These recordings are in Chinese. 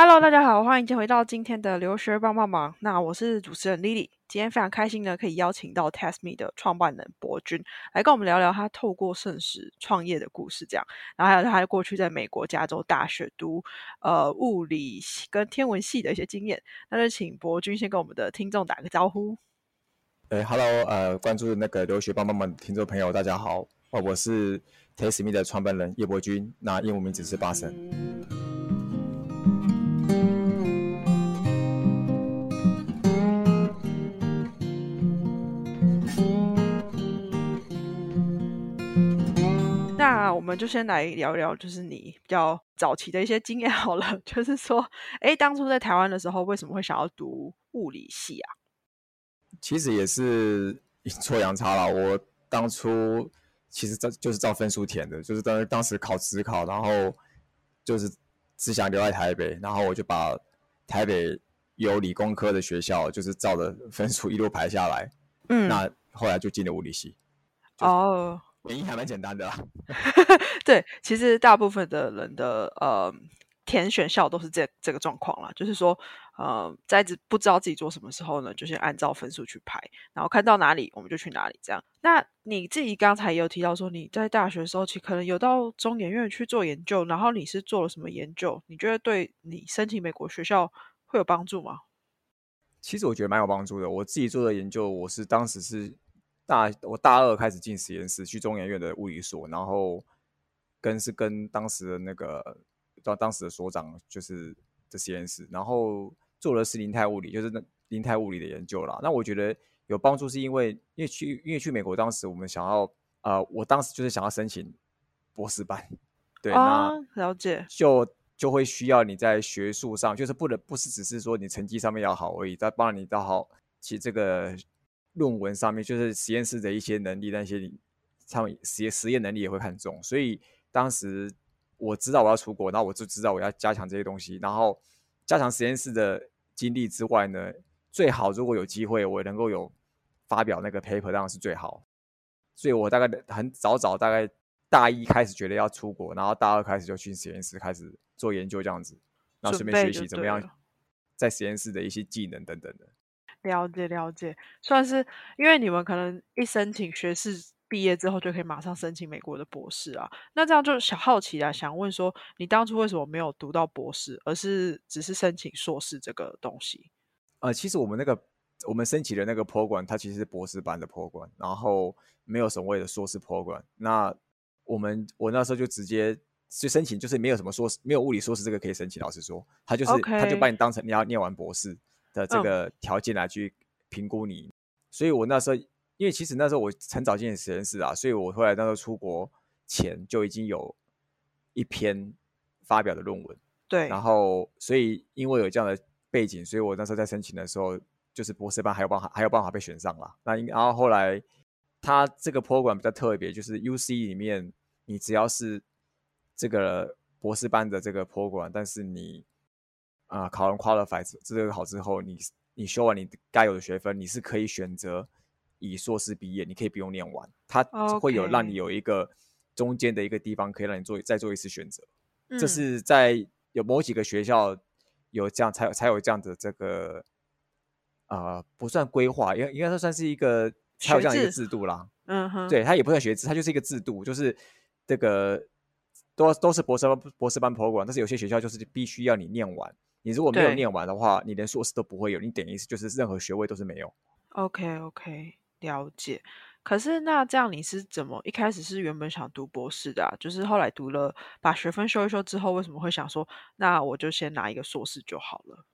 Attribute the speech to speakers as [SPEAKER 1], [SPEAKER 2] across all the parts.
[SPEAKER 1] Hello，大家好，欢迎回到今天的留学帮帮忙。那我是主持人 Lily，今天非常开心呢，可以邀请到 TestMe 的创办人博君来跟我们聊聊他透过盛世创业的故事，这样，然后还有他过去在美国加州大学读呃物理跟天文系的一些经验。那就请博君先跟我们的听众打个招呼。
[SPEAKER 2] 哎，Hello，呃，关注那个留学帮帮忙的听众朋友，大家好，哦，我是 TestMe 的创办人叶博君，那英文名字是巴神。
[SPEAKER 1] 那我们就先来聊聊，就是你比较早期的一些经验好了。就是说，哎，当初在台湾的时候，为什么会想要读物理系啊？
[SPEAKER 2] 其实也是阴错阳差了。我当初其实照就是照分数填的，就是当当时考职考，然后就是只想留在台北，然后我就把台北有理工科的学校，就是照着分数一路排下来。嗯，那后来就进了物理系。哦。原因还蛮简单的啦，
[SPEAKER 1] 对，其实大部分的人的呃填选校都是这这个状况啦，就是说呃在不知道自己做什么时候呢，就先按照分数去排，然后看到哪里我们就去哪里这样。那你自己刚才也有提到说你在大学的时候，其可能有到中研院去做研究，然后你是做了什么研究？你觉得对你申请美国学校会有帮助吗？
[SPEAKER 2] 其实我觉得蛮有帮助的。我自己做的研究，我是当时是。大我大二开始进实验室，去中研院的物理所，然后跟是跟当时的那个当当时的所长就是的实验室，然后做的是零态物理，就是那零态物理的研究啦。那我觉得有帮助，是因为因为去因为去美国，当时我们想要呃，我当时就是想要申请博士班，对，那
[SPEAKER 1] 了解
[SPEAKER 2] 就就会需要你在学术上，就是不能不是只是说你成绩上面要好而已，再帮你到好其实这个。论文上面就是实验室的一些能力，那些他们实验实验能力也会看重。所以当时我知道我要出国，然后我就知道我要加强这些东西，然后加强实验室的经历之外呢，最好如果有机会我能够有发表那个 paper，当然是最好。所以我大概很早早，大概大一开始觉得要出国，然后大二开始就去实验室开始做研究这样子，然后顺便学习怎么样在实验室的一些技能等等的。
[SPEAKER 1] 了解了解，算是因为你们可能一申请学士毕业之后就可以马上申请美国的博士啊，那这样就小好奇啊，想问说你当初为什么没有读到博士，而是只是申请硕士这个东西？
[SPEAKER 2] 呃，其实我们那个我们申请的那个 program，它其实是博士班的 program，然后没有所谓的硕士 program。那我们我那时候就直接去申请，就是没有什么硕士，没有物理硕士这个可以申请。老实说，他就是他就把你当成你要念完博士。的这个条件来去评估你，所以我那时候，因为其实那时候我很早进实验室啊，所以我后来那时候出国前就已经有一篇发表的论文，
[SPEAKER 1] 对，
[SPEAKER 2] 然后所以因为有这样的背景，所以我那时候在申请的时候，就是博士班还有办法还有办法被选上了。那然后后来他这个 program 比较特别，就是 UC 里面你只要是这个博士班的这个 program，但是你啊，考完 qualify 这个好之后，你你修完你该有的学分，你是可以选择以硕士毕业，你可以不用念完，它会有让你有一个中间的一个地方可以让你做再做一次选择。这是在有某几个学校有这样才有才有这样的这个啊，不算规划，应应该说算是一个才有这样一个制度啦。嗯哼，对，它也不算学制，它就是一个制度，就是这个都都是博士班博士班 program，但是有些学校就是必须要你念完。你如果没有念完的话，你连硕士都不会有，你等于就是任何学位都是没有。
[SPEAKER 1] OK OK，了解。可是那这样你是怎么一开始是原本想读博士的，就是后来读了把学分修一修之后，为什么会想说那我就先拿一个硕士就好了？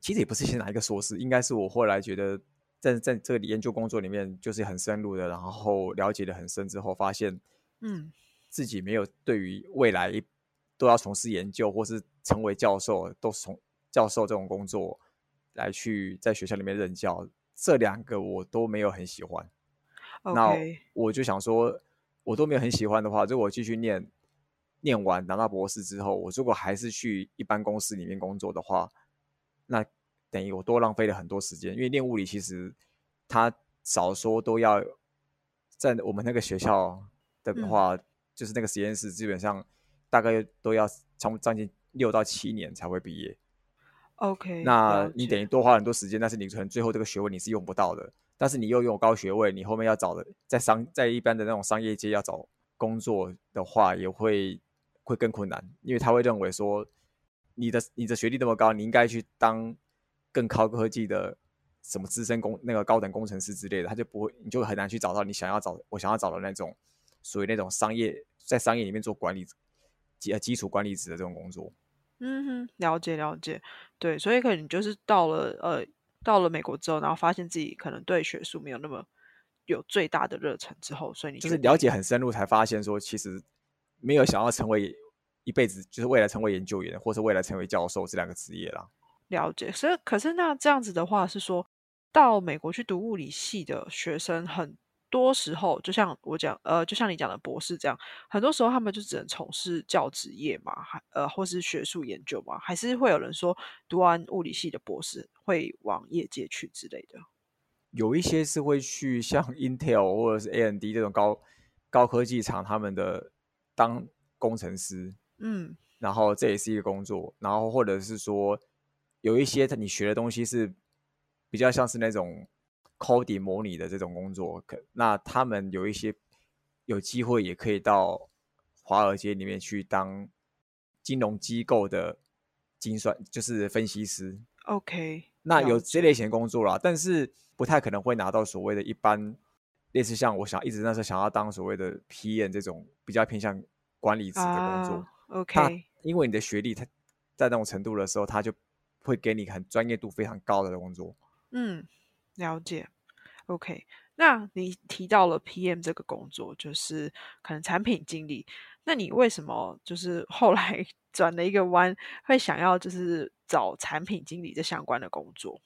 [SPEAKER 2] 其实也不是先拿一个硕士，应该是我后来觉得在在这个研究工作里面就是很深入的，然后了解的很深之后，发现嗯自己没有对于未来都要从事研究或是。成为教授都是从教授这种工作来去在学校里面任教，这两个我都没有很喜欢。那我就想说，我都没有很喜欢的话，如果我继续念，念完拿到博士之后，我如果还是去一般公司里面工作的话，那等于我多浪费了很多时间。因为念物理其实他少说都要在我们那个学校的话，就是那个实验室基本上大概都要从将近。六到七年才会毕业，
[SPEAKER 1] OK，
[SPEAKER 2] 那你等
[SPEAKER 1] 于
[SPEAKER 2] 于多花很多时间，但是你可能最后这个学位你是用不到的。但是你又拥有高学位，你后面要找的在商在一般的那种商业界要找工作的话，也会会更困难，因为他会认为说你的你的学历那么高，你应该去当更高科技的什么资深工那个高等工程师之类的，他就不会，你就很难去找到你想要找我想要找的那种属于那种商业在商业里面做管理基呃基础管理职的这种工作。
[SPEAKER 1] 嗯哼，了解了解，对，所以可能就是到了呃到了美国之后，然后发现自己可能对学术没有那么有最大的热忱之后，所以你
[SPEAKER 2] 就是了解很深入，才发现说其实没有想要成为一辈子就是未来成为研究员或是未来成为教授这两个职业啦。
[SPEAKER 1] 了解，所以可是那这样子的话是说到美国去读物理系的学生很。多时候，就像我讲，呃，就像你讲的博士这样，很多时候他们就只能从事教职业嘛，还呃，或是学术研究嘛，还是会有人说读完物理系的博士会往业界去之类的。
[SPEAKER 2] 有一些是会去像 Intel 或者是 AMD 这种高高科技厂，他们的当工程师，
[SPEAKER 1] 嗯，
[SPEAKER 2] 然后这也是一个工作，然后或者是说有一些你学的东西是比较像是那种。Coding 模拟的这种工作，可那他们有一些有机会也可以到华尔街里面去当金融机构的精算，就是分析师。
[SPEAKER 1] OK，
[SPEAKER 2] 那有这类型工作啦，但是不太可能会拿到所谓的一般类似像我想一直那时候想要当所谓的 PM 这种比较偏向管理职的工作。
[SPEAKER 1] OK，
[SPEAKER 2] 因为你的学历他在那种程度的时候，他就会给你很专业度非常高的工作。
[SPEAKER 1] 嗯。了解，OK。那你提到了 PM 这个工作，就是可能产品经理。那你为什么就是后来 转了一个弯，会想要就是找产品经理这相关的工作？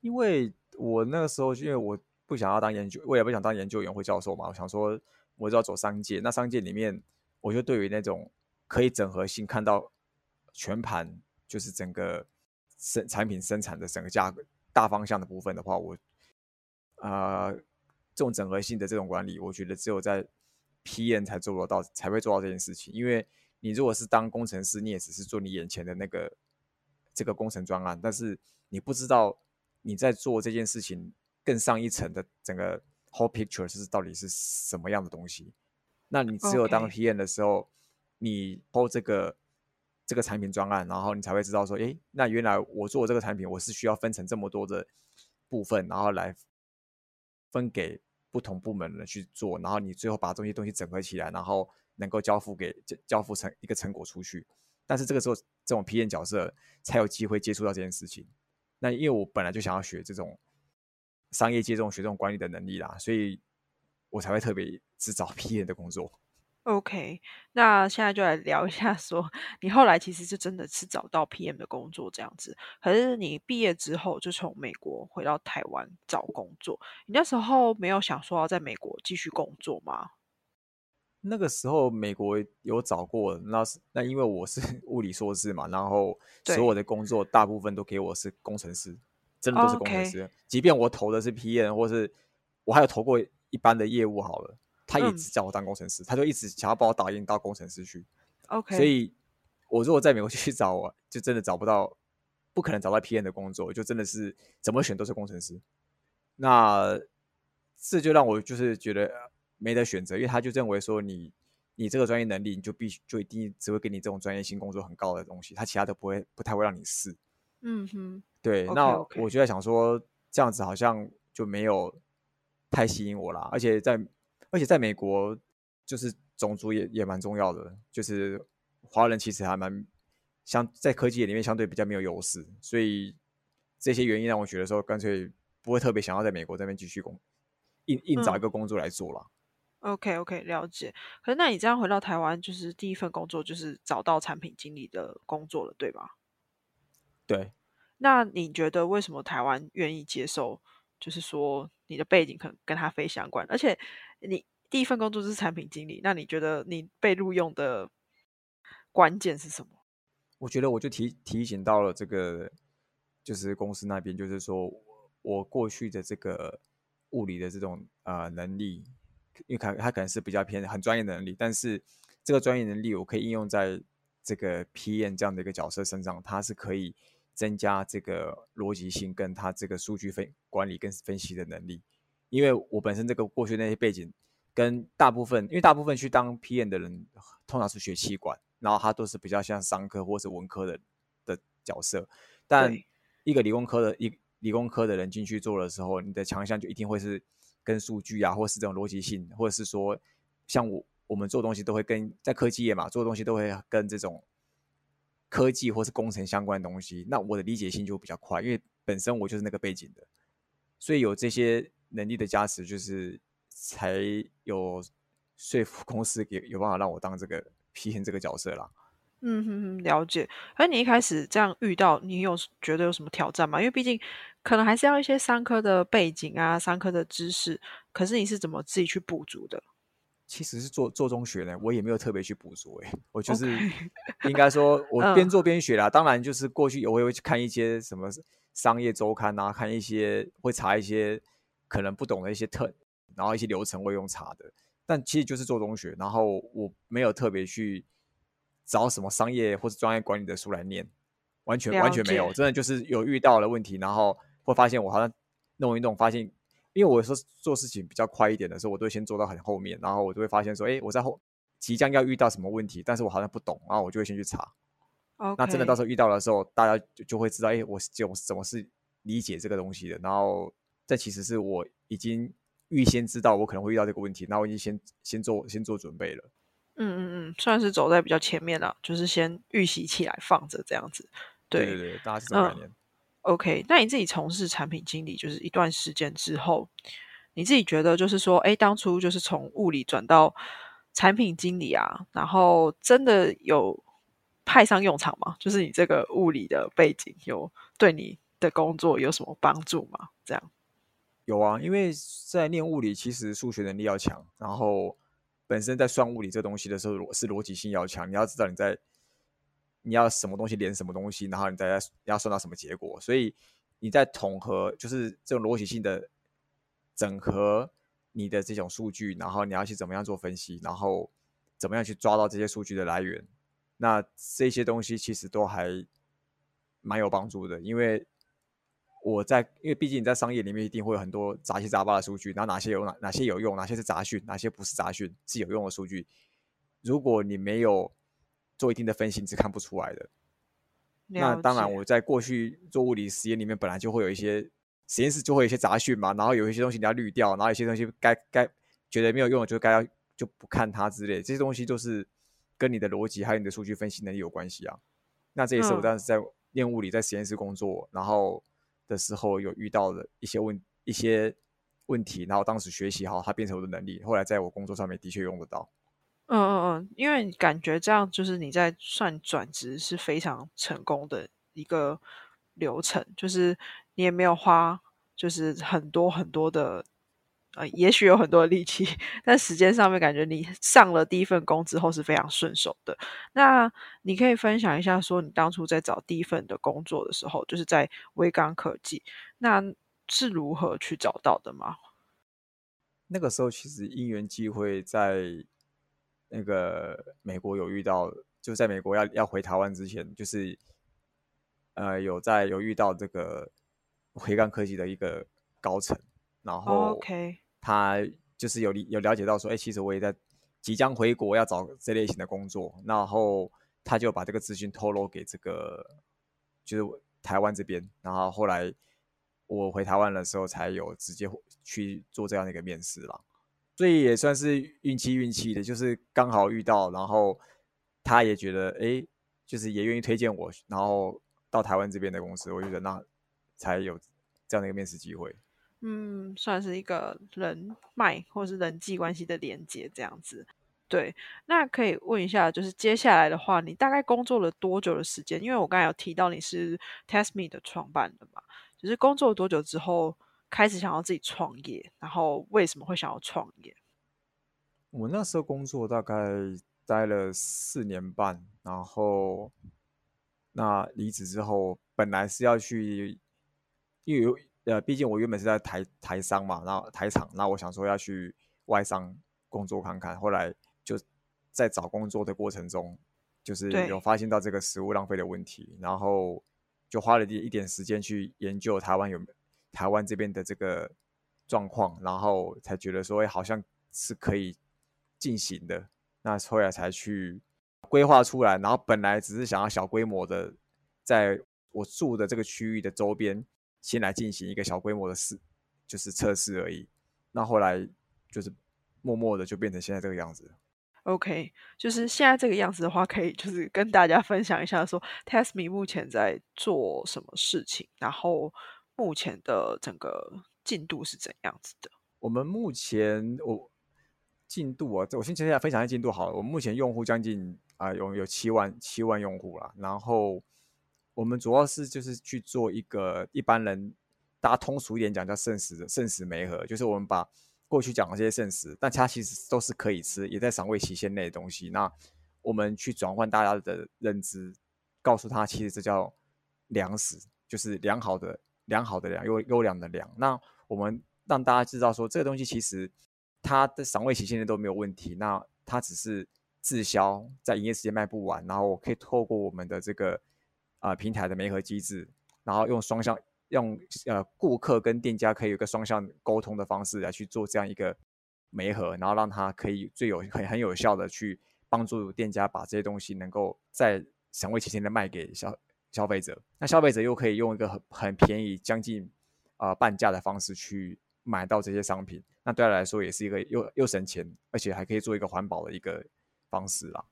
[SPEAKER 2] 因为我那个时候，因为我不想要当研究，我也不想当研究员或教授嘛。我想说，我就要走商界。那商界里面，我就对于那种可以整合性看到全盘，就是整个生产品生产的整个价格。大方向的部分的话，我啊，这种整合性的这种管理，我觉得只有在 P N 才做得到，才会做到这件事情。因为你如果是当工程师，你也只是做你眼前的那个这个工程专案，但是你不知道你在做这件事情更上一层的整个 whole picture 是到底是什么样的东西。那你只有当 PM 的时候，你 hold 这个。这个产品专案，然后你才会知道说，诶，那原来我做这个产品，我是需要分成这么多的部分，然后来分给不同部门的人去做，然后你最后把这些东西整合起来，然后能够交付给交付成一个成果出去。但是这个时候，这种批验角色才有机会接触到这件事情。那因为我本来就想要学这种商业界这种学这种管理的能力啦，所以我才会特别只找 批验的工作。
[SPEAKER 1] OK，那现在就来聊一下，说你后来其实就真的是找到 PM 的工作这样子。可是你毕业之后就从美国回到台湾找工作，你那时候没有想说要在美国继续工作吗？
[SPEAKER 2] 那个时候美国有找过，那是那因为我是 物理硕士嘛，然后所有的工作大部分都给我是工程师，真的都是工程师。即便我投的是 PM，或是我还有投过一般的业务好了。他一直叫我当工程师，他就一直想要把我打印到工程师去。
[SPEAKER 1] OK，
[SPEAKER 2] 所以我如果在美国去找，我就真的找不到，不可能找到 PM 的工作，就真的是怎么选都是工程师。那这就让我就是觉得没得选择，因为他就认为说你你这个专业能力，你就必须就一定只会给你这种专业性工作很高的东西，他其他都不会不太会让你试。
[SPEAKER 1] 嗯哼，
[SPEAKER 2] 对。那我就在想说，这样子好像就没有太吸引我了，而且在。而且在美国，就是种族也也蛮重要的，就是华人其实还蛮相在科技业里面相对比较没有优势，所以这些原因让我觉得说，干脆不会特别想要在美国这边继续工，硬硬找一个工作来做了。
[SPEAKER 1] OK OK，了解。可是那你这样回到台湾，就是第一份工作就是找到产品经理的工作了，对吧？
[SPEAKER 2] 对。
[SPEAKER 1] 那你觉得为什么台湾愿意接受？就是说你的背景可能跟他非相关，而且。你第一份工作是产品经理，那你觉得你被录用的关键是什么？
[SPEAKER 2] 我觉得我就提提醒到了这个，就是公司那边，就是说我过去的这个物理的这种呃能力，因为他他可能是比较偏很专业的能力，但是这个专业能力我可以应用在这个 PM 这样的一个角色身上，它是可以增加这个逻辑性，跟他这个数据分管理跟分析的能力。因为我本身这个过去那些背景，跟大部分，因为大部分去当 PM 的人，通常是学气管，然后他都是比较像商科或是文科的的角色。但一个理工科的一理工科的人进去做的时候，你的强项就一定会是跟数据啊，或是这种逻辑性，或者是说像我我们做东西都会跟在科技业嘛，做东西都会跟这种科技或是工程相关的东西。那我的理解性就比较快，因为本身我就是那个背景的，所以有这些。能力的加持，就是才有说服公司给有办法让我当这个 PM 这个角色啦。
[SPEAKER 1] 嗯哼哼，了解。而你一开始这样遇到，你有觉得有什么挑战吗？因为毕竟可能还是要一些商科的背景啊，商科的知识。可是你是怎么自己去补足的？
[SPEAKER 2] 其实是做做中学呢，我也没有特别去补足。哎，我就是应该说，我边做边学啦。当然，就是过去我也会去看一些什么商业周刊啊，看一些会查一些。可能不懂的一些特，然后一些流程会用查的，但其实就是做中学，然后我没有特别去找什么商业或者专业管理的书来念，完全完全没有，真的就是有遇到了问题，然后会发现我好像弄一弄，发现因为我说做事情比较快一点的时候，我都会先做到很后面，然后我就会发现说，哎，我在后即将要遇到什么问题，但是我好像不懂，然后我就会先去查。那真的到时候遇到的时候，大家就就会知道，哎，我怎怎么是理解这个东西的，然后。这其实是我已经预先知道我可能会遇到这个问题，那我已经先先做先做准备了。
[SPEAKER 1] 嗯嗯嗯，算是走在比较前面了，就是先预习起来放着这样子。
[SPEAKER 2] 对对对，大家是这个概念。
[SPEAKER 1] OK，那你自己从事产品经理就是一段时间之后，你自己觉得就是说，哎，当初就是从物理转到产品经理啊，然后真的有派上用场吗？就是你这个物理的背景有对你的工作有什么帮助吗？这样？
[SPEAKER 2] 有啊，因为在念物理，其实数学能力要强，然后本身在算物理这东西的时候，是逻辑性要强。你要知道你在你要什么东西连什么东西，然后你再要算到什么结果。所以你在统合，就是这种逻辑性的整合你的这种数据，然后你要去怎么样做分析，然后怎么样去抓到这些数据的来源。那这些东西其实都还蛮有帮助的，因为。我在，因为毕竟你在商业里面一定会有很多杂七杂八的数据，然后哪些有哪哪些有用，哪些是杂讯，哪些不是杂讯，是有用的数据。如果你没有做一定的分析，你是看不出来的。那当然，我在过去做物理实验里面，本来就会有一些实验室就会有一些杂讯嘛，然后有一些东西你要滤掉，然后有些东西该该觉得没有用，就该要就不看它之类。这些东西就是跟你的逻辑还有你的数据分析能力有关系啊。那这也是我当时在练物理，在实验室工作，然后。的时候有遇到的一些问一些问题，然后当时学习好，它变成我的能力。后来在我工作上面的确用得到。
[SPEAKER 1] 嗯嗯嗯，因为感觉这样就是你在算转职是非常成功的一个流程，就是你也没有花就是很多很多的。呃，也许有很多的力气，但时间上面感觉你上了第一份工之后是非常顺手的。那你可以分享一下，说你当初在找第一份的工作的时候，就是在微刚科技，那是如何去找到的吗？
[SPEAKER 2] 那个时候其实因缘际会，在那个美国有遇到，就在美国要要回台湾之前，就是呃有在有遇到这个回刚科技的一个高层，然后
[SPEAKER 1] OK。
[SPEAKER 2] 他就是有有了解到说，哎，其实我也在即将回国要找这类型的工作，然后他就把这个资讯透露给这个就是台湾这边，然后后来我回台湾的时候才有直接去做这样的一个面试啦，所以也算是运气运气的，就是刚好遇到，然后他也觉得，哎，就是也愿意推荐我，然后到台湾这边的公司，我觉得那才有这样的一个面试机会。
[SPEAKER 1] 嗯，算是一个人脉或是人际关系的连接这样子。对，那可以问一下，就是接下来的话，你大概工作了多久的时间？因为我刚才有提到你是 TestMe 的创办的嘛，就是工作多久之后开始想要自己创业，然后为什么会想要创业？
[SPEAKER 2] 我那时候工作大概待了四年半，然后那离职之后，本来是要去，因为有。呃，毕竟我原本是在台台商嘛，然后台厂，那我想说要去外商工作看看。后来就在找工作的过程中，就是有发现到这个食物浪费的问题，然后就花了一一点时间去研究台湾有台湾这边的这个状况，然后才觉得说，哎，好像是可以进行的。那后来才去规划出来，然后本来只是想要小规模的，在我住的这个区域的周边，先来进行一个小规模的试，就是测试而已。那后来就是默默的就变成现在这个样子。
[SPEAKER 1] OK，就是现在这个样子的话，可以就是跟大家分享一下，说 TestMe 目前在做什么事情，然后目前的整个进度是怎样子的？
[SPEAKER 2] 我们目前我进度啊，我先接下来分享一下进度好了。我们目前用户将近啊有有七万七万用户了，然后我们主要是就是去做一个一般人大家通俗一点讲叫圣食的圣食媒合，就是我们把。过去讲的这些圣食，但它其实都是可以吃，也在赏味期限内的东西。那我们去转换大家的认知，告诉他，其实这叫粮食，就是良好的、良好的良，优优良的良。那我们让大家知道说，这个东西其实它的赏味期限内都没有问题。那它只是滞销，在营业时间卖不完，然后我可以透过我们的这个啊平台的媒合机制，然后用双向。用呃顾客跟店家可以有个双向沟通的方式来去做这样一个媒合，然后让他可以最有很很有效的去帮助店家把这些东西能够在省会期间的卖给消消费者，那消费者又可以用一个很很便宜将近啊半价的方式去买到这些商品，那对他来说也是一个又又省钱，而且还可以做一个环保的一个方式啦。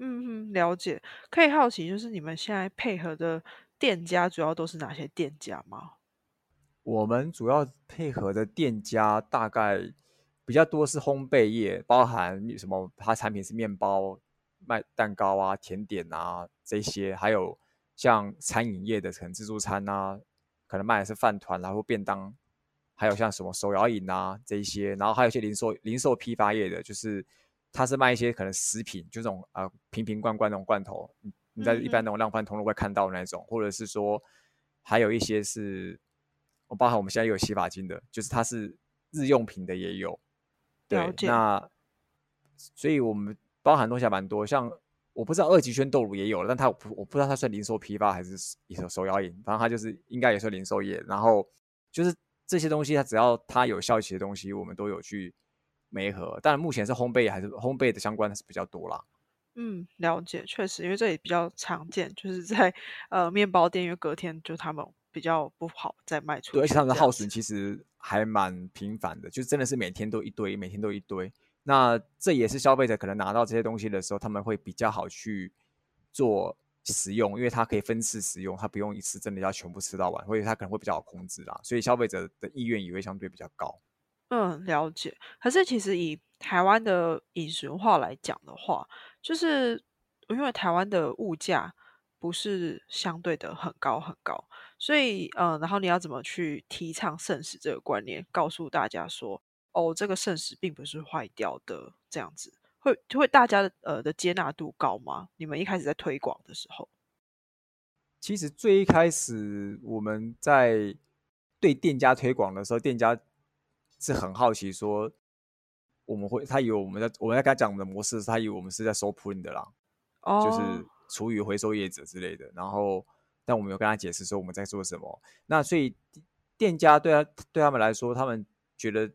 [SPEAKER 1] 嗯嗯，了解。可以好奇就是你们现在配合的。店家主要都是哪些店家吗？
[SPEAKER 2] 我们主要配合的店家大概比较多是烘焙业，包含什么？它产品是面包、卖蛋糕啊、甜点啊这些，还有像餐饮业的，可能自助餐啊，可能卖的是饭团然后便当，还有像什么手摇饮啊这些，然后还有一些零售零售批发业的，就是它是卖一些可能食品，就这种呃瓶瓶罐罐那种罐头。你在一般那种量贩通路会看到那种，或者是说，还有一些是，我包含我们现在有洗发精的，就是它是日用品的也有。对，那所以我们包含东西还蛮多，像我不知道二级圈豆乳也有了，但它我不知道它算零售批发还是一手手摇饮，反正它就是应该也算零售业。然后就是这些东西，它只要它有效期的东西，我们都有去媒合。但目前是烘焙还是烘焙的相关的是比较多啦。
[SPEAKER 1] 嗯，了解，确实，因为这也比较常见，就是在呃面包店，因为隔天就他们比较不好再卖出。
[SPEAKER 2] 对，而且他们的耗损其实还蛮频繁的，就真的是每天都一堆，每天都一堆。那这也是消费者可能拿到这些东西的时候，他们会比较好去做使用，因为它可以分次使用，它不用一次真的要全部吃到完，所以它可能会比较好控制啦。所以消费者的意愿也会相对比较高。
[SPEAKER 1] 嗯，了解。可是其实以台湾的饮食文化来讲的话，就是因为台湾的物价不是相对的很高很高，所以嗯，然后你要怎么去提倡圣食这个观念，告诉大家说，哦，这个圣食并不是坏掉的，这样子会会大家的呃的接纳度高吗？你们一开始在推广的时候，
[SPEAKER 2] 其实最一开始我们在对店家推广的时候，店家是很好奇说。我们会，他以为我们在我们在跟他讲我们的模式，他以为我们是在收 print 的啦，就是厨余回收业者之类的。然后，但我们有跟他解释说我们在做什么。那所以店家对他对他们来说，他们觉得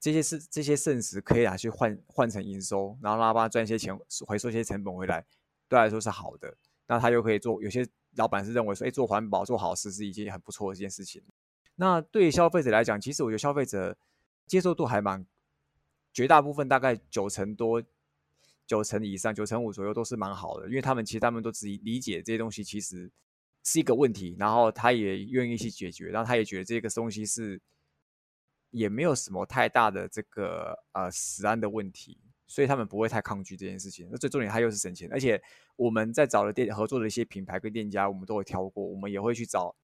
[SPEAKER 2] 这些是这些剩食可以拿去换换成营收，然后让他赚一些钱，回收一些成本回来，对他来说是好的。那他又可以做，有些老板是认为说，哎，做环保做好事是一件很不错的一件事情。那对消费者来讲，其实我觉得消费者接受度还蛮。绝大部分大概九成多、九成以上、九成五左右都是蛮好的，因为他们其实他们都只理解这些东西其实是一个问题，然后他也愿意去解决，然后他也觉得这个东西是也没有什么太大的这个呃食安的问题，所以他们不会太抗拒这件事情。那最重点，他又是省钱，而且我们在找的店合作的一些品牌跟店家，我们都有挑过，我们也会去找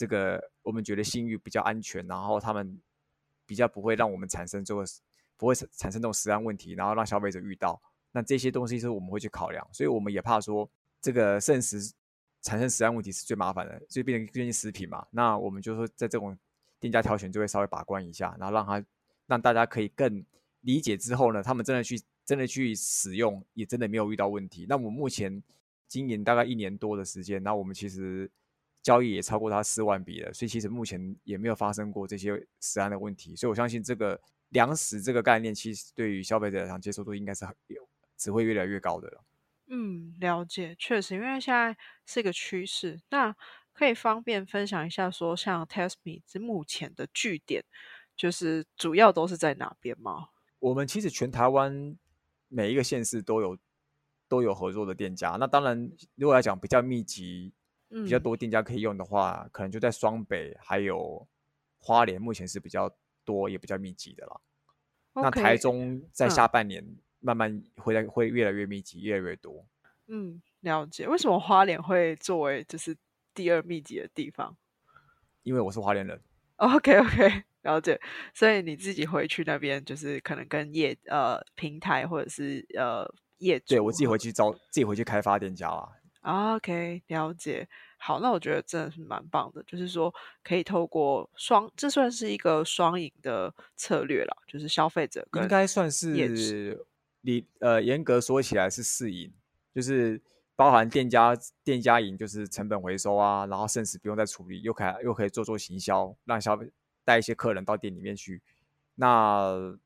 [SPEAKER 2] 这个我们觉得信誉比较安全，然后他们比较不会让我们产生这个。不会产生这种食安问题，然后让消费者遇到，那这些东西是我们会去考量，所以我们也怕说这个剩食产生食安问题是最麻烦的，所以变成变成食品嘛。那我们就说在这种店家挑选就会稍微把关一下，然后让他让大家可以更理解之后呢，他们真的去真的去使用，也真的没有遇到问题。那我们目前经营大概一年多的时间，那我们其实交易也超过它四万笔了，所以其实目前也没有发生过这些实案的问题，所以我相信这个粮食这个概念，其实对于消费者来讲接受度应该是很有，只会越来越高的了。
[SPEAKER 1] 嗯，了解，确实，因为现在是一个趋势。那可以方便分享一下，说像 TestMe 这目前的据点，就是主要都是在哪边吗？
[SPEAKER 2] 我们其实全台湾每一个县市都有都有合作的店家。那当然，如果来讲比较密集、比较多店家可以用的话，可能就在双北还有花莲，目前是比较多也比较密集的啦。那台中在下半年慢慢会来会越来越密集，越来越多。
[SPEAKER 1] 嗯，了解。为什么花莲会作为就是第二密集的地方？
[SPEAKER 2] 因为我是花莲人。
[SPEAKER 1] OK OK。了解，所以你自己回去那边，就是可能跟业呃平台或者是呃业主，
[SPEAKER 2] 对我自己回去招，自己回去开发店家啦。
[SPEAKER 1] OK，了解。好，那我觉得真的是蛮棒的，就是说可以透过双，这算是一个双赢的策略了，就是消费者
[SPEAKER 2] 应该算是你呃严格说起来是四赢，就是包含店家店家赢，就是成本回收啊，然后甚至不用再处理，又可以又可以做做行销，让消费。带一些客人到店里面去，那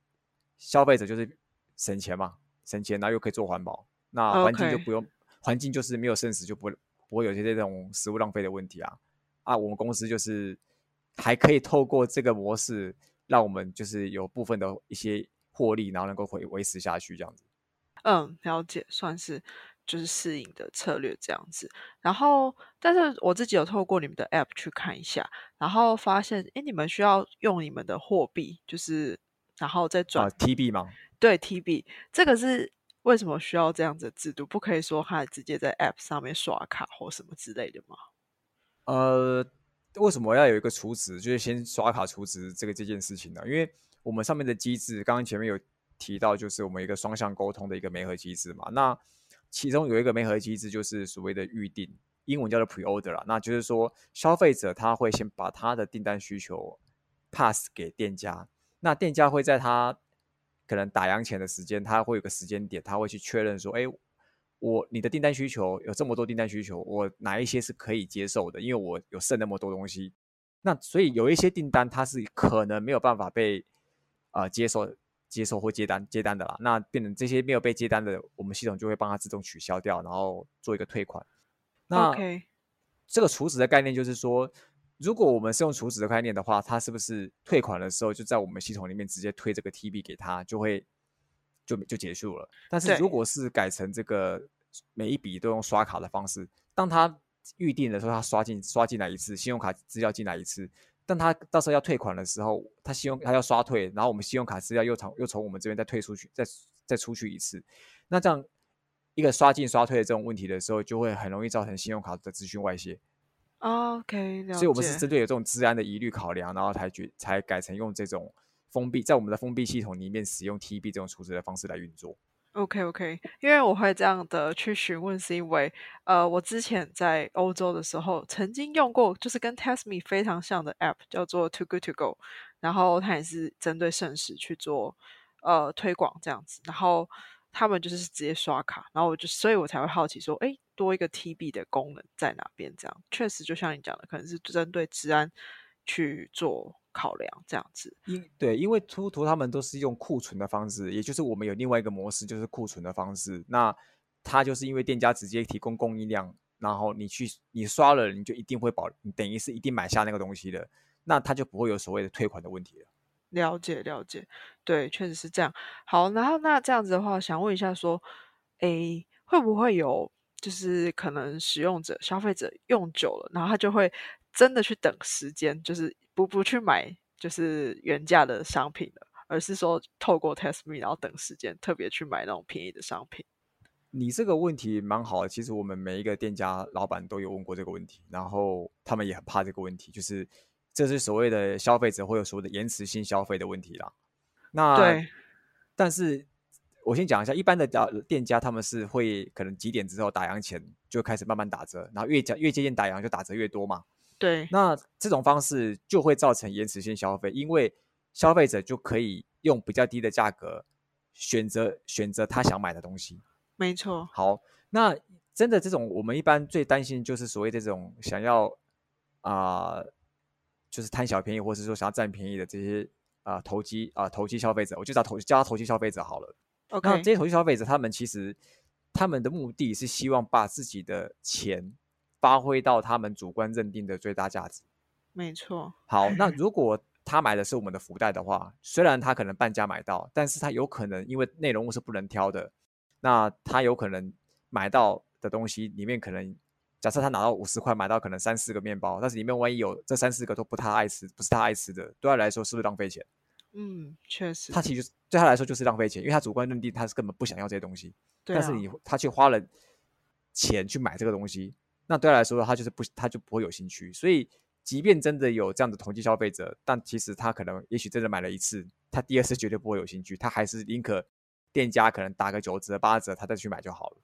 [SPEAKER 2] 消费者就是省钱嘛，省钱，然后又可以做环保，那环境就不用，环境就是没有剩食，就不不会有些这种食物浪费的问题啊。啊，我们公司就是还可以透过这个模式，让我们就是有部分的一些获利，然后能够维维持下去这样子。
[SPEAKER 1] 嗯，了解，算是。就是适应的策略这样子，然后，但是我自己有透过你们的 App 去看一下，然后发现，哎，你们需要用你们的货币，就是然后再转
[SPEAKER 2] TB 吗？
[SPEAKER 1] 对 TB，，这个是为什么需要这样子的制度？不可以说他直接在 App 上面刷卡或什么之类的吗？
[SPEAKER 2] 呃，为什么要有一个储值，就是先刷卡储值这个这件事情呢？因为我们上面的机制，刚刚前面有提到，就是我们一个双向沟通的一个媒合机制嘛，那。其中有一个媒合机制，就是所谓的预定，英文叫做 pre-order 啦。那就是说，消费者他会先把他的订单需求 pass 给店家，那店家会在他可能打烊前的时间，他会有个时间点，他会去确认说，哎，我你的订单需求有这么多订单需求，我哪一些是可以接受的？因为我有剩那么多东西，那所以有一些订单它是可能没有办法被呃接受。接受或接单接单的啦，那变成这些没有被接单的，我们系统就会帮他自动取消掉，然后做一个退款。那这个储值的概念就是说，如果我们是用储值的概念的话，它是不是退款的时候就在我们系统里面直接推这个 T B 给他，就会就就结束了？但是如果是改成这个每一笔都用刷卡的方式，当他预定的时候，他刷进刷进来一次，信用卡资料进来一次。但他到时候要退款的时候，他信用他要刷退，然后我们信用卡资料又从又从我们这边再退出去，再再出去一次，那这样一个刷进刷退的这种问题的时候，就会很容易造成信用卡的资讯外泄。
[SPEAKER 1] OK，
[SPEAKER 2] 所以我们是针对有这种治安的疑虑考量，然后才决才改成用这种封闭，在我们的封闭系统里面使用 TB 这种处置的方式来运作。
[SPEAKER 1] OK OK，因为我会这样的去询问，是因为呃，我之前在欧洲的时候曾经用过，就是跟 TestMe 非常像的 App，叫做 Too Good To Go，然后它也是针对盛食去做呃推广这样子，然后他们就是直接刷卡，然后我就所以我才会好奇说，哎，多一个 TB 的功能在哪边？这样确实就像你讲的，可能是针对治安去做。考量这样子，
[SPEAKER 2] 因对，因为突图他们都是用库存的方式，也就是我们有另外一个模式，就是库存的方式。那它就是因为店家直接提供供应量，然后你去你刷了，你就一定会保，你等于是一定买下那个东西的，那他就不会有所谓的退款的问题了。
[SPEAKER 1] 了解了解，对，确实是这样。好，然后那这样子的话，想问一下，说，诶，会不会有就是可能使用者消费者用久了，然后他就会真的去等时间，就是。不不去买就是原价的商品了，而是说透过 Test Me，然后等时间特别去买那种便宜的商品。
[SPEAKER 2] 你这个问题蛮好的，其实我们每一个店家老板都有问过这个问题，然后他们也很怕这个问题，就是这是所谓的消费者会有所谓的延迟性消费的问题啦。那
[SPEAKER 1] 对，
[SPEAKER 2] 但是我先讲一下，一般的店店家他们是会可能几点之后打烊前就开始慢慢打折，然后越加越接近打烊就打折越多嘛。
[SPEAKER 1] 对，
[SPEAKER 2] 那这种方式就会造成延迟性消费，因为消费者就可以用比较低的价格选择选择他想买的东西。
[SPEAKER 1] 没错。
[SPEAKER 2] 好，那真的这种我们一般最担心就是所谓这种想要啊、就是贪小便宜，或者说想要占便宜的这些啊、投机啊、投机消费者，我就叫投叫他投机消费者好了。那这些投机消费者，他们其实他们的目的是希望把自己的钱发挥到他们主观认定的最大价值。
[SPEAKER 1] 没错，
[SPEAKER 2] 好，那 如果他买的是我们的福袋的话，虽然他可能半价买到，但是他有可能因为内容物是不能挑的，那他有可能买到的东西里面可能，假设他拿到五十块买到可能三四个面包，但是里面万一有这三四个都不他爱吃，不是他爱吃的，对他来说是不是浪费钱？
[SPEAKER 1] 嗯，确实，
[SPEAKER 2] 他其实对他来说就是浪费钱，因为他主观认定他是根本不想要这些东西，
[SPEAKER 1] 对啊
[SPEAKER 2] 但是你他去花了钱去买这个东西，那对他来说他就是不他就不会有兴趣。所以，即便真的有这样的投机消费者，但其实他可能也许真的买了一次，他第二次绝对不会有兴趣，他还是宁可店家可能打个九折八折，他再去买就好了。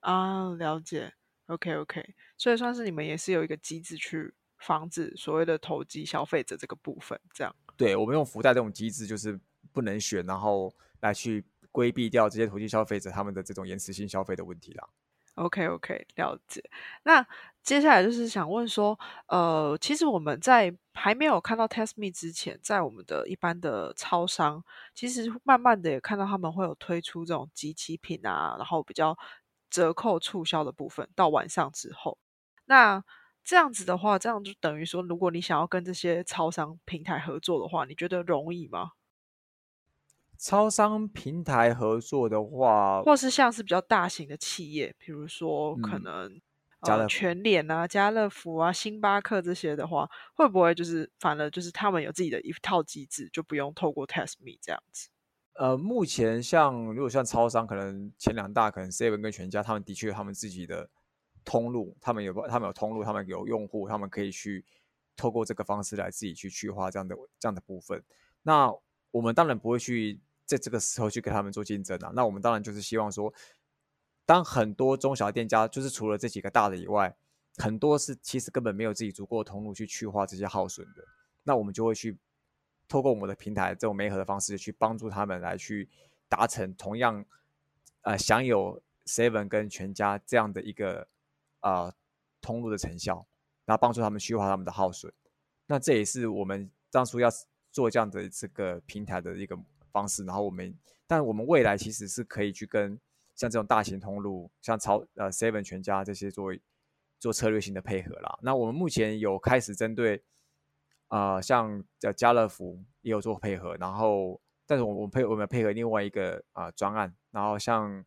[SPEAKER 1] 啊，了解，OK OK，所以算是你们也是有一个机制去防止所谓的投机消费者这个部分，这样。
[SPEAKER 2] 对我们用福袋这种机制，就是不能选，然后来去规避掉这些投机消费者他们的这种延迟性消费的问题啦。
[SPEAKER 1] OK OK，了解。那接下来就是想问说，呃，其实我们在还没有看到 Test Me 之前，在我们的一般的超商，其实慢慢的也看到他们会有推出这种集齐品啊，然后比较折扣促销的部分，到晚上之后。那这样子的话，这样就等于说，如果你想要跟这些超商平台合作的话，你觉得容易吗？
[SPEAKER 2] 超商平台合作的话，
[SPEAKER 1] 或是像是比较大型的企业，比如说可
[SPEAKER 2] 嗯
[SPEAKER 1] 能、
[SPEAKER 2] 家乐
[SPEAKER 1] 呃全联啊、家乐福啊、星巴克这些的话，会不会就是反而就是他们有自己的一套机制，就不用透过 Test Me 这样子？
[SPEAKER 2] 呃，目前像如果像超商，可能前两大可能 Seven 跟全家，他们的确有他们自己的通路，他们有他们有通路，他们有用户，他们可以去透过这个方式来自己去去化这样的这样的部分。那我们当然不会去在这个时候去跟他们做竞争啊。那我们当然就是希望说，当很多中小店家，就是除了这几个大的以外，很多是其实根本没有自己足够的通路去去化这些耗损的。那我们就会去透过我们的平台这种媒合的方式，去帮助他们来去达成同样呃享有 Seven 跟全家这样的一个呃通路的成效，然后帮助他们去化他们的耗损。那这也是我们当初要做这样的这个平台的一个方式。然后我们，但我们未来其实是可以去跟像这种大型通路，像超呃 Seven 全家这些做做策略性的配合啦。那我们目前有开始针对呃像呃家乐福也有做配合，然后但是我们配我们配合另外一个啊、专案，然后像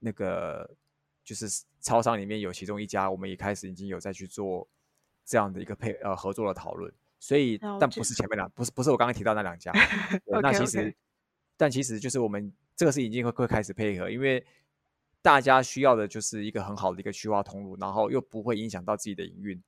[SPEAKER 2] 那个就是超商里面有其中一家，我们也开始已经有在去做这样的一个配呃合作的讨论。所以，但不是前面两，不是不是我刚刚提到那两家。对那其实但其实就是我们这个是已经会会开始配合，因为大家需要的就是一个很好的一个去化通路，然后又不会影响到自己的营运，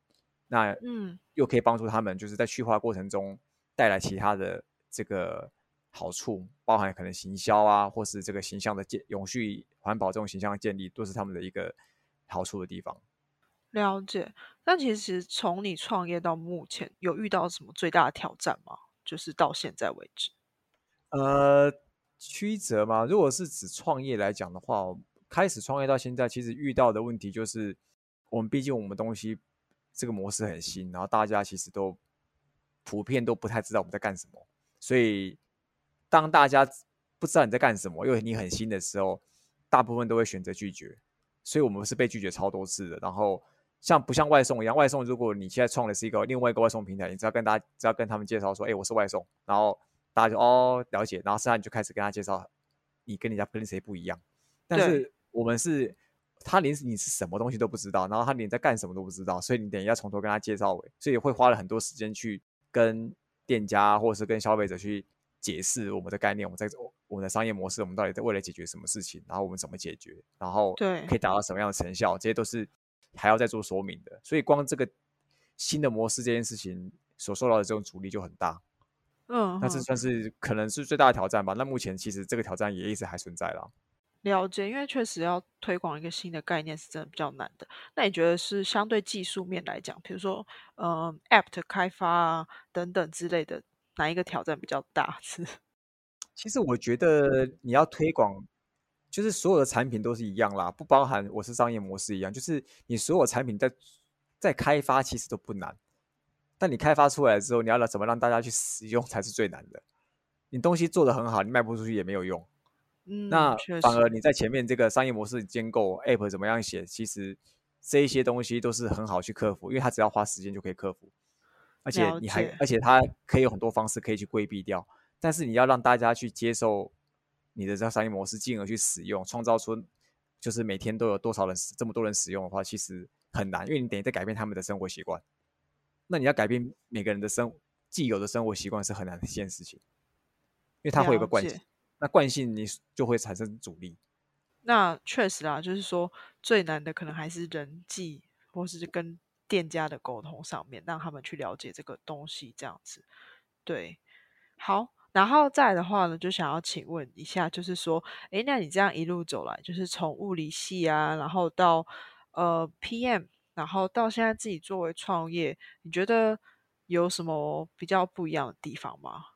[SPEAKER 2] 那
[SPEAKER 1] 嗯，
[SPEAKER 2] 又可以帮助他们就是在去化过程中带来其他的这个好处，包含可能行销啊，或是这个形象的建永续环保这种形象的建立，都是他们的一个好处的地方。
[SPEAKER 1] 了解。但其实从你创业到目前，有遇到什么最大的挑战吗？就是到现在为止。
[SPEAKER 2] 呃，曲折嘛，如果是指创业来讲的话，开始创业到现在，其实遇到的问题就是，我们毕竟我们东西这个模式很新，然后大家其实都普遍都不太知道我们在干什么，所以当大家不知道你在干什么，因为你很新的时候，大部分都会选择拒绝，所以我们是被拒绝超多次的。然后像不像外送一样，外送如果你现在创的是一个另外一个外送平台，你只要跟大家只要跟他们介绍说，哎，我是外送，然后大家就哦了解，然后剩下你就开始跟他介绍你跟人家跟谁不一样。但是我们是他连你是什么东西都不知道，然后他连在干什么都不知道，所以你等一下从头跟他介绍尾，所以会花了很多时间去跟店家或者是跟消费者去解释我们的概念，我们在我们的商业模式，我们到底在为了解决什么事情，然后我们怎么解决，然后
[SPEAKER 1] 对
[SPEAKER 2] 可以达到什么样的成效，这些都是还要再做说明的。所以光这个新的模式这件事情所受到的这种阻力就很大。
[SPEAKER 1] 嗯，哼
[SPEAKER 2] 那这算是可能是最大的挑战吧。那目前其实这个挑战也一直还存在啦。
[SPEAKER 1] 了解，因为确实要推广一个新的概念是真的比较难的。那你觉得是相对技术面来讲，比如说呃 App 的开发啊等等之类的，哪一个挑战比较大？是
[SPEAKER 2] 其实我觉得你要推广，就是所有的产品都是一样啦，不包含我是商业模式一样，就是你所有产品在在开发其实都不难，但你开发出来之后，你要怎么让大家去使用才是最难的。你东西做的很好，你卖不出去也没有用。
[SPEAKER 1] 嗯，
[SPEAKER 2] 那反而你在前面这个商业模式建构 App 怎么样写，其实这一些东西都是很好去克服，因为它只要花时间就可以克服，而且你还而且它可以有很多方式可以去规避掉，但是你要让大家去接受你的这个商业模式，进而去使用，创造出就是每天都有多少人使这么多人使用的话，其实很难，因为你等于在改变他们的生活习惯。那你要改变每个人的生既有的生活习惯是很难的一件事情，因为它会有个惯性，那惯性你就会产生阻力。
[SPEAKER 1] 那确实啊，就是说最难的可能还是人际或是跟店家的沟通上面，让他们去了解这个东西，这样子。对，好，然后再的话呢，就想要请问一下，就是说，诶，那你这样一路走来，就是从物理系啊，然后到呃 PM，然后到现在自己作为创业，你觉得有什么比较不一样的地方吗？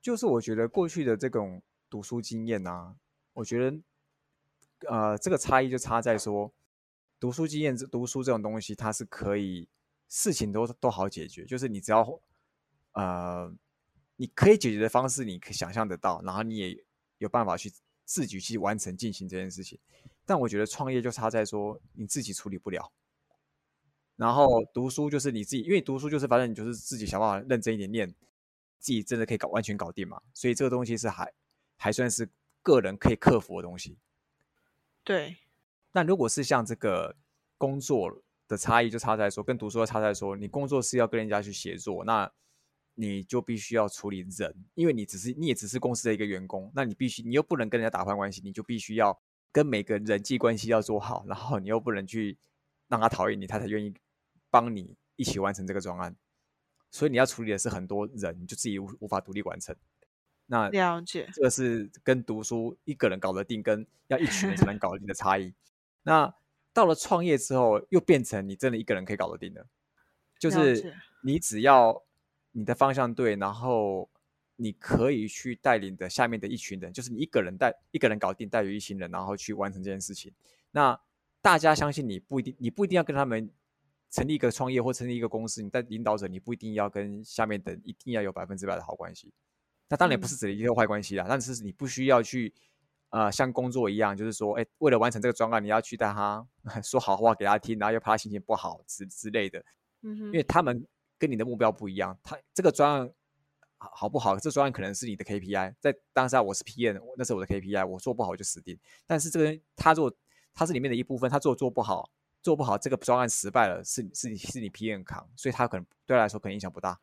[SPEAKER 2] 就是我觉得过去的这种读书经验啊，我觉得，呃，这个差异就差在说，读书经验、读书这种东西，它是可以事情都都好解决，就是你只要，呃，你可以解决的方式，你可以想象得到，然后你也有办法去自己去完成进行这件事情。但我觉得创业就差在说你自己处理不了，然后读书就是你自己，因为读书就是反正你就是自己想办法认真一点念，自己真的可以搞完全搞定嘛。所以这个东西是还还算是个人可以克服的东西。
[SPEAKER 1] 对，
[SPEAKER 2] 那如果是像这个工作的差异，就差在说跟读书的差在说，你工作是要跟人家去协作，那你就必须要处理人，因为你只是你也只是公司的一个员工，那你必须你又不能跟人家打坏关系，你就必须要跟每个人际关系要做好，然后你又不能去让他讨厌你，他才愿意帮你一起完成这个专案。所以你要处理的是很多人，你就自己无无法独立完成。那
[SPEAKER 1] 了解，
[SPEAKER 2] 这个是跟读书一个人搞得定，跟要一群人才能搞得定的差异。那到了创业之后，又变成你真的一个人可以搞得定的，就是你只要你的方向对，然后你可以去带领的下面的一群人，就是你一个人带一个人搞定，带有一群人，然后去完成这件事情。那大家相信你不一定，你不一定要跟他们成立一个创业或成立一个公司，你在领导者，你不一定要跟下面的一定要有百分之百的好关系。那当然也不
[SPEAKER 1] 嗯
[SPEAKER 2] 是指一定有坏关系啦，但是你不需要去呃像工作一样，就是说，哎，为了完成这个专案，你要去带他 说好话给他听，然后又怕他心情不好之之类的，
[SPEAKER 1] 嗯哼
[SPEAKER 2] 因为他们跟你的目标不一样，他这个专案好好不好，这专案可能是你的 KPI，在当下我是 PM，那是我的 KPI，我做不好我就死定。但是这个人他做他是里面的一部分，他做做不好，做不好这个专案失败了，是是你是你 PM 扛，所以他可能对他来说可能影响不大。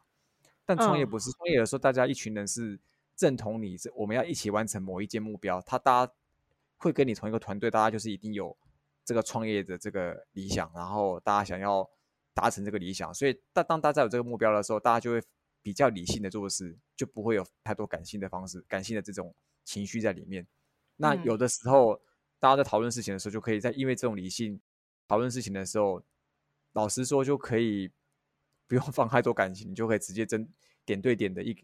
[SPEAKER 2] 但创业
[SPEAKER 1] 嗯
[SPEAKER 2] 不是，创业的时候大家一群人是认同你，这我们要一起完成某一件目标，他大家会跟你同一个团队，大家就是一定有这个创业的这个理想，然后大家想要达成这个理想，所以当当大家有这个目标的时候，大家就会比较理性的做事，就不会有太多感性的方式、感性的这种情绪在里面。那
[SPEAKER 1] 嗯
[SPEAKER 2] 有的时候，大家在讨论事情的时候，就可以在因为这种理性讨论事情的时候，老实说就可以不用放太多感情，你就可以直接针点对点的一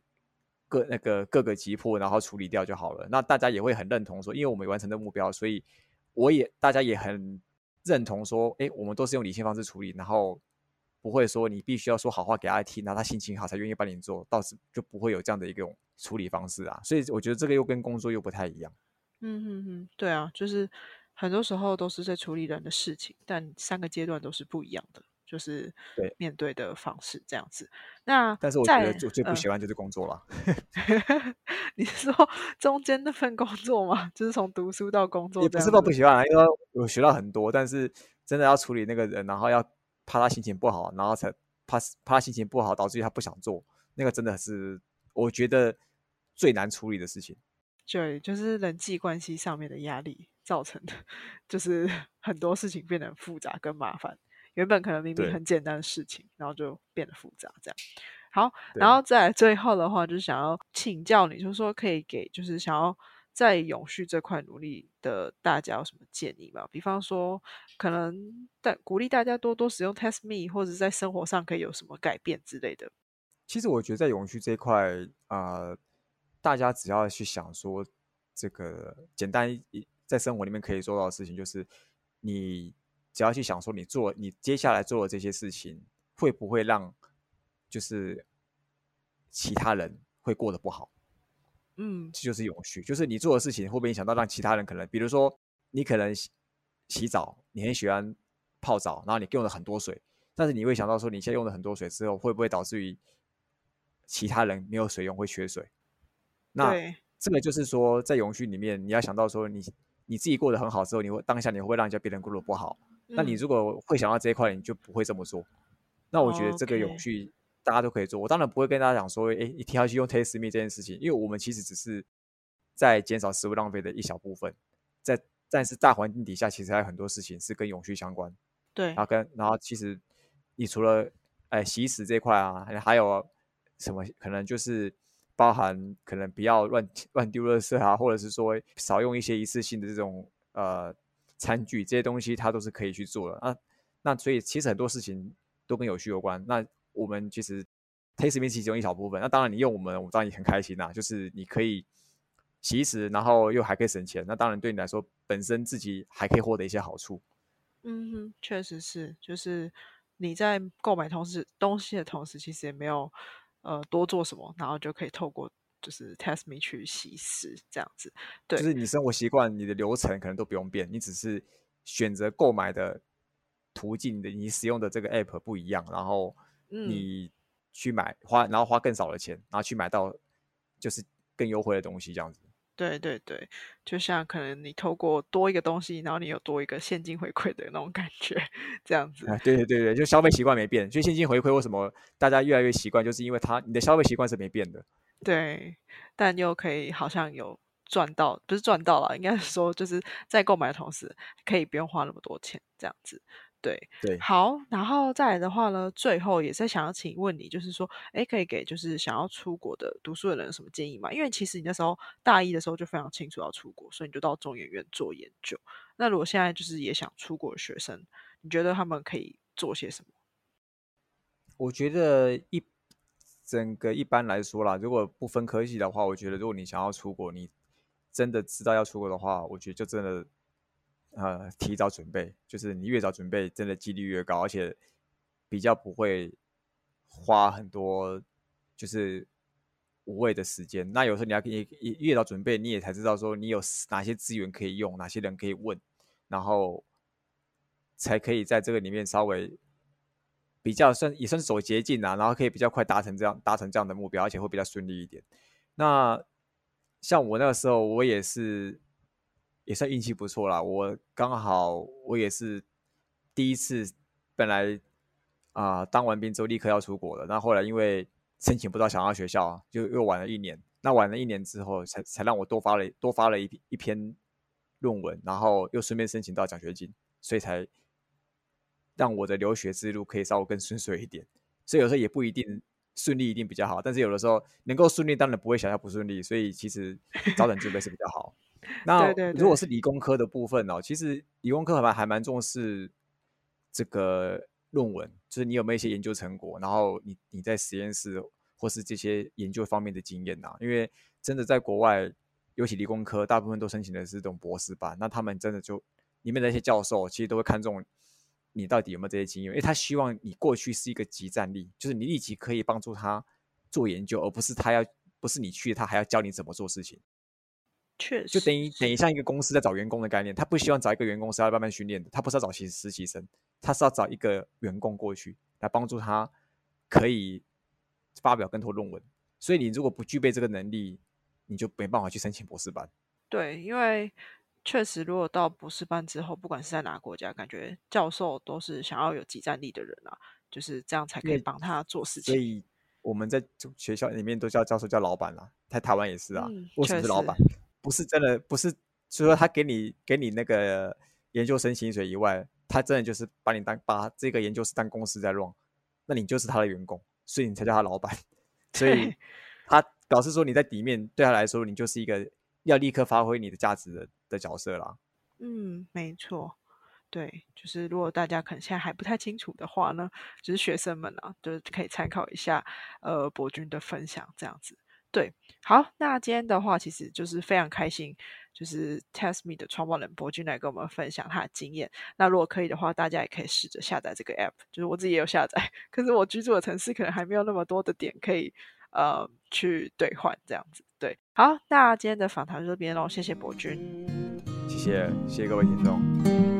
[SPEAKER 2] 各那个各个击破，然后处理掉就好了。那大家也会很认同说，因为我们完成的目标，所以我也大家也很认同说，哎，我们都是用理性方式处理，然后不会说你必须要说好话给他听，然后他心情好才愿意帮你做，倒是就不会有这样的一种处理方式啊。所以我觉得这个又跟工作又不太一样。
[SPEAKER 1] 嗯哼哼，对啊，就是很多时候都是在处理人的事情，但三个阶段都是不一样的，就是
[SPEAKER 2] 对
[SPEAKER 1] 面对的方式这样子。那
[SPEAKER 2] 但是我觉得
[SPEAKER 1] 在
[SPEAKER 2] 最最不
[SPEAKER 1] 嗯
[SPEAKER 2] 喜欢就是工作了。
[SPEAKER 1] 你是说中间那份工作吗？就是从读书到工作
[SPEAKER 2] 也不是说不喜欢啊，因为我学到很多，但是真的要处理那个人，然后要怕他心情不好，然后才怕怕他心情不好，导致于他不想做，那个真的是我觉得最难处理的事情。
[SPEAKER 1] 对，就是人际关系上面的压力造成的，就是很多事情变得很复杂跟麻烦。原本可能明明很简单的事情，然后就变得复杂这样。好，然后再来最后的话，就是想要请教你，就是说可以给就是想要在永续这块努力的大家有什么建议吗？比方说，可能但鼓励大家多多使用 Test Me，或者在生活上可以有什么改变之类的。
[SPEAKER 2] 其实我觉得在永续这一块，呃，大家只要去想说，这个简单一在生活里面可以做到的事情，就是你只要去想说，你做你接下来做的这些事情，会不会让就是其他人会过得不好。
[SPEAKER 1] 嗯，
[SPEAKER 2] 这就是永续，就是你做的事情会不会影响到让其他人可能，比如说你可能洗洗澡，你很喜欢泡澡，然后你用了很多水，但是你会想到说你现在用了很多水之后，会不会导致于其他人没有水用会缺水？那这个就是说，在永续里面，你要想到说你你自己过得很好之后，你会当下你会让人家别人过得不好。那你如果会想到这一块，你就不会这么做。那我觉得这个永续。大家都可以做，我当然不会跟大家讲说，哎，一定要去用 Taste Me 这件事情，因为我们其实只是在减少食物浪费的一小部分，在但是大环境底下，其实还有很多事情是跟永续相关。
[SPEAKER 1] 对，
[SPEAKER 2] 然后跟然后其实你除了哎洗食这块啊，还有什么可能就是包含可能不要乱乱丢垃圾啊，或者是说少用一些一次性的这种呃餐具这些东西，它都是可以去做的啊。那所以其实很多事情都跟有序有关。那我们其实 taste 面其中一小部分，那当然你用我们，我当然也很开心呐。就是你可以其实，然后又还可以省钱，那当然对你来说，本身自己还可以获得一些好处。
[SPEAKER 1] 嗯哼，确实是，就是你在购买同时东西的同时，其实也没有呃多做什么，然后就可以透过就是 test me 去洗食这样子。对，
[SPEAKER 2] 就是你生活习惯、你的流程可能都不用变，你只是选择购买的途径的，你使用的这个 app 不一样，然后。你去买花，然后花更少的钱，然后去买到就是更优惠的东西，这样子。
[SPEAKER 1] 对对对，就像可能你透过多一个东西，然后你有多一个现金回馈的那种感觉，这样子。
[SPEAKER 2] 对对对对，就消费习惯没变，所以现金回馈为什么大家越来越习惯，就是因为它你的消费习惯是没变的。
[SPEAKER 1] 对，但又可以好像有赚到，不是赚到了，应该是说就是在购买的同时，可以不用花那么多钱，这样子。对
[SPEAKER 2] 对，
[SPEAKER 1] 好，然后再来的话呢，最后也是想要请问你，就是说，哎，可以给就是想要出国的读书的人什么建议吗？因为其实你那时候大一的时候就非常清楚要出国，所以你就到中研院做研究。那如果现在就是也想出国的学生，你觉得他们可以做些什么？
[SPEAKER 2] 我觉得一整个一般来说啦，如果不分科系的话，我觉得如果你想要出国，你真的知道要出国的话，我觉得就真的。呃，提早准备，就是你越早准备，真的几率越高，而且比较不会花很多就是无谓的时间。那有时候你要越越早准备，你也才知道说你有哪些资源可以用，哪些人可以问，然后才可以在这个里面稍微比较算也算是走捷径啊，然后可以比较快达成这样达成这样的目标，而且会比较顺利一点。那像我那个时候，我也是。也算运气不错啦，我刚好我也是第一次，本来啊当完兵之后立刻要出国了，那后来因为申请不到想要学校，就又晚了一年。那晚了一年之后，才才让我多发了多发了一一篇论文，然后又顺便申请到奖学金，所以才让我的留学之路可以稍微更顺遂一点。所以有时候也不一定顺利一定比较好，但是有的时候能够顺利，当然不会想要不顺利。所以其实早点准备是比较好。那如果是理工科的部分哦，其实理工科还还蛮重视这个论文，就是你有没有一些研究成果，然后你你在实验室或是这些研究方面的经验呐。因为真的在国外，尤其理工科，大部分都申请的是这种博士班，那他们真的就里面的一些教授，其实都会看重你到底有没有这些经验，因为他希望你过去是一个集战力，就是你立即可以帮助他做研究，而不是他要不是你去，他还要教你怎么做事情。
[SPEAKER 1] 确实，
[SPEAKER 2] 就等于等于像一个公司在找员工的概念，他不希望找一个员工是要慢慢训练的，他不是要找实实习生，他是要找一个员工过去来帮助他，可以发表更多论文。所以你如果不具备这个能力，你就没办法去申请博士班。
[SPEAKER 1] 对，因为确实，如果到博士班之后，不管是在哪个国家，感觉教授都是想要有集战力的人啊，就是这样才可以帮他做事情。
[SPEAKER 2] 所以我们在学校里面都叫教授叫老板啦，在台湾也是啊，为什么是老板？不是真的，不是，除了他给你给你那个研究生薪水以外，他真的就是把你当把这个研究室当公司在 run，那你就是他的员工，所以你才叫他老板。所以他表示说你在底面对他来说，你就是一个要立刻发挥你的价值的的角色啦。
[SPEAKER 1] 嗯，没错。对，就是如果大家可能现在还不太清楚的话呢，就是学生们啊，就是可以参考一下呃博君的分享这样子。对，好，那今天的话其实就是非常开心，就是 Test Me 的创办人博君来跟我们分享他的经验。那如果可以的话，大家也可以试着下载这个 App，就是我自己也有下载，可是我居住的城市可能还没有那么多的点可以呃去兑换这样子。对好那今天的访谈就这边喽谢谢伯君。
[SPEAKER 2] 谢谢谢谢各位听众。